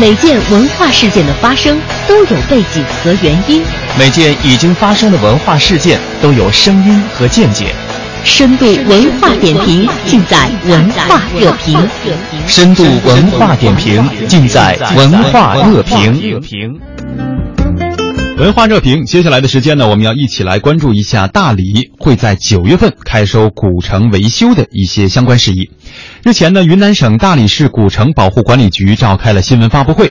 每件文化事件的发生都有背景和原因，每件已经发生的文化事件都有声音和见解。深度文化点评尽在文化热评。深度文化点评尽在文化热评。文化热评，接下来的时间呢，我们要一起来关注一下大理会在九月份开收古城维修的一些相关事宜。日前呢，云南省大理市古城保护管理局召开了新闻发布会，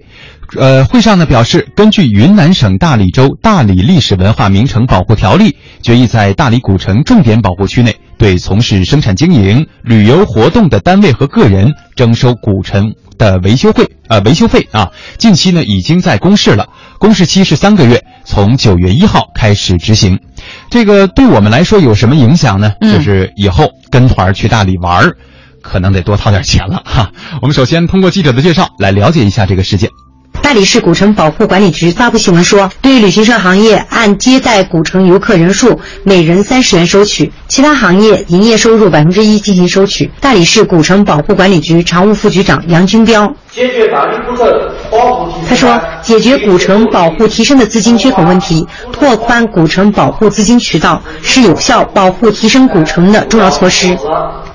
呃，会上呢表示，根据云南省大理州《大理历史文化名城保护条例》，决议在大理古城重点保护区内对从事生产经营、旅游活动的单位和个人征收古城的维修费，呃，维修费啊，近期呢已经在公示了，公示期是三个月。从九月一号开始执行，这个对我们来说有什么影响呢？就是以后跟团去大理玩可能得多掏点钱了哈。我们首先通过记者的介绍来了解一下这个事件。大理市古城保护管理局发布新闻说，对旅行社行业按接待古城游客人数每人三十元收取，其他行业营业收入百分之一进行收取。大理市古城保护管理局常务副局长杨军彪解决大理古城他说，解决古城保护提升的资金缺口问题，拓宽古城保护资金渠道，是有效保护提升古城的重要措施。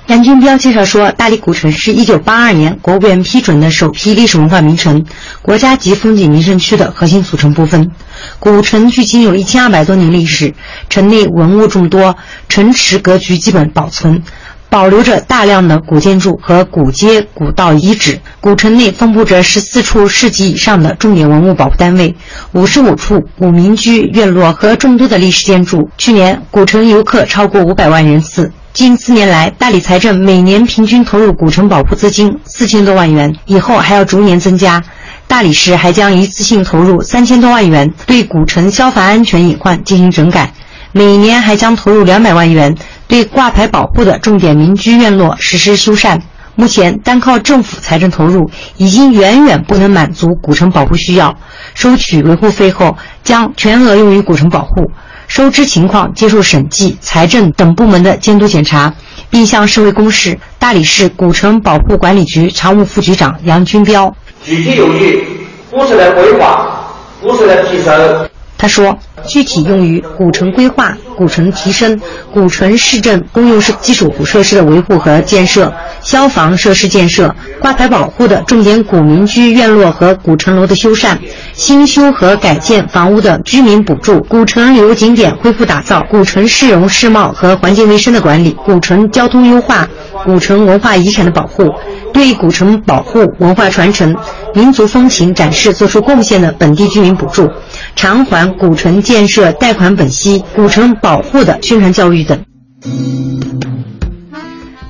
杨军彪介绍说，大理古城是一九八二年国务院批准的首批历史文化名城、国家级风景名胜区的核心组成部分。古城距今有一千二百多年历史，城内文物众多，城池格局基本保存，保留着大量的古建筑和古街古道遗址。古城内分布着十四处市级以上的重点文物保护单位，五十五处古民居院落和众多的历史建筑。去年，古城游客超过五百万人次。近四年来，大理财政每年平均投入古城保护资金四千多万元，以后还要逐年增加。大理市还将一次性投入三千多万元，对古城消防安全隐患进行整改。每年还将投入两百万元，对挂牌保护的重点民居院落实施修缮。目前，单靠政府财政投入，已经远远不能满足古城保护需要。收取维护费后，将全额用于古城保护。收支情况接受审计、财政等部门的监督检查，并向社会公示。大理市古城保护管理局常务副局长杨军彪，具体用于古城的规划、古城的提升。他说，具体用于古城规划、古城提升、古城市政公用设基础设施的维护和建设。消防设施建设、挂牌保护的重点古民居院落和古城楼的修缮、新修和改建房屋的居民补助、古城旅游景点恢复打造、古城市容市貌和环境卫生的管理、古城交通优化、古城文化遗产的保护，对古城保护、文化传承、民族风情展示作出贡献的本地居民补助，偿还古城建设贷款本息、古城保护的宣传教育等。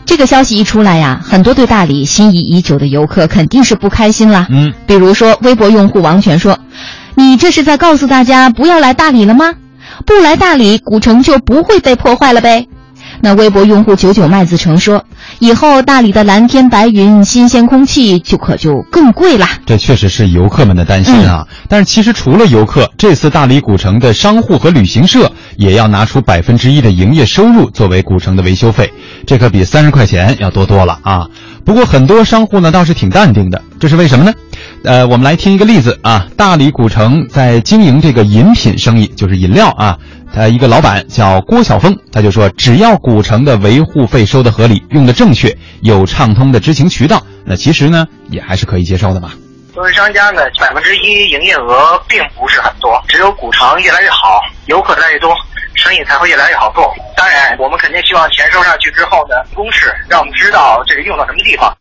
这个消息一出来呀，很多对大理心仪已久的游客肯定是不开心了。嗯，比如说微博用户王权说：“你这是在告诉大家不要来大理了吗？不来大理，古城就不会被破坏了呗？”那微博用户九九麦子成说：“以后大理的蓝天白云、新鲜空气就可就更贵啦。”这确实是游客们的担心啊。但是其实除了游客，这次大理古城的商户和旅行社也要拿出百分之一的营业收入作为古城的维修费，这可比三十块钱要多多了啊。不过很多商户呢倒是挺淡定的，这是为什么呢？呃，我们来听一个例子啊。大理古城在经营这个饮品生意，就是饮料啊。呃一个老板叫郭晓峰，他就说，只要古城的维护费收的合理，用的正确，有畅通的知情渠道，那其实呢也还是可以接受的吧。作为商家呢，百分之一营业额并不是很多，只有古城越来越好，游客越来越多，生意才会越来越好做。当然，我们肯定希望钱收上去之后呢，公示让我们知道这个用到什么地方。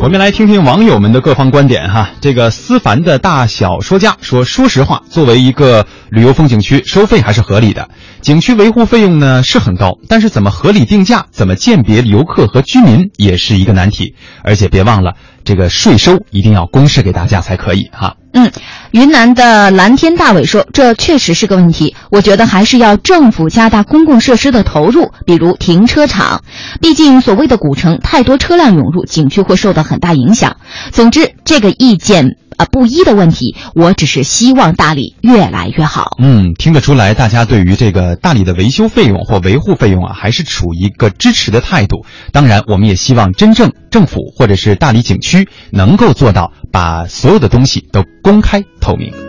我们来听听网友们的各方观点哈。这个思凡的大小说家说：“说实话，作为一个旅游风景区，收费还是合理的。景区维护费用呢是很高，但是怎么合理定价，怎么鉴别游客和居民，也是一个难题。而且别忘了。”这个税收一定要公示给大家才可以哈。嗯，云南的蓝天大伟说，这确实是个问题。我觉得还是要政府加大公共设施的投入，比如停车场。毕竟所谓的古城太多车辆涌入，景区会受到很大影响。总之，这个意见啊不一的问题，我只是希望大理越来越好。嗯，听得出来，大家对于这个大理的维修费用或维护费用啊，还是处于一个支持的态度。当然，我们也希望真正政府或者是大理景区能够做到把所有的东西都公开透明。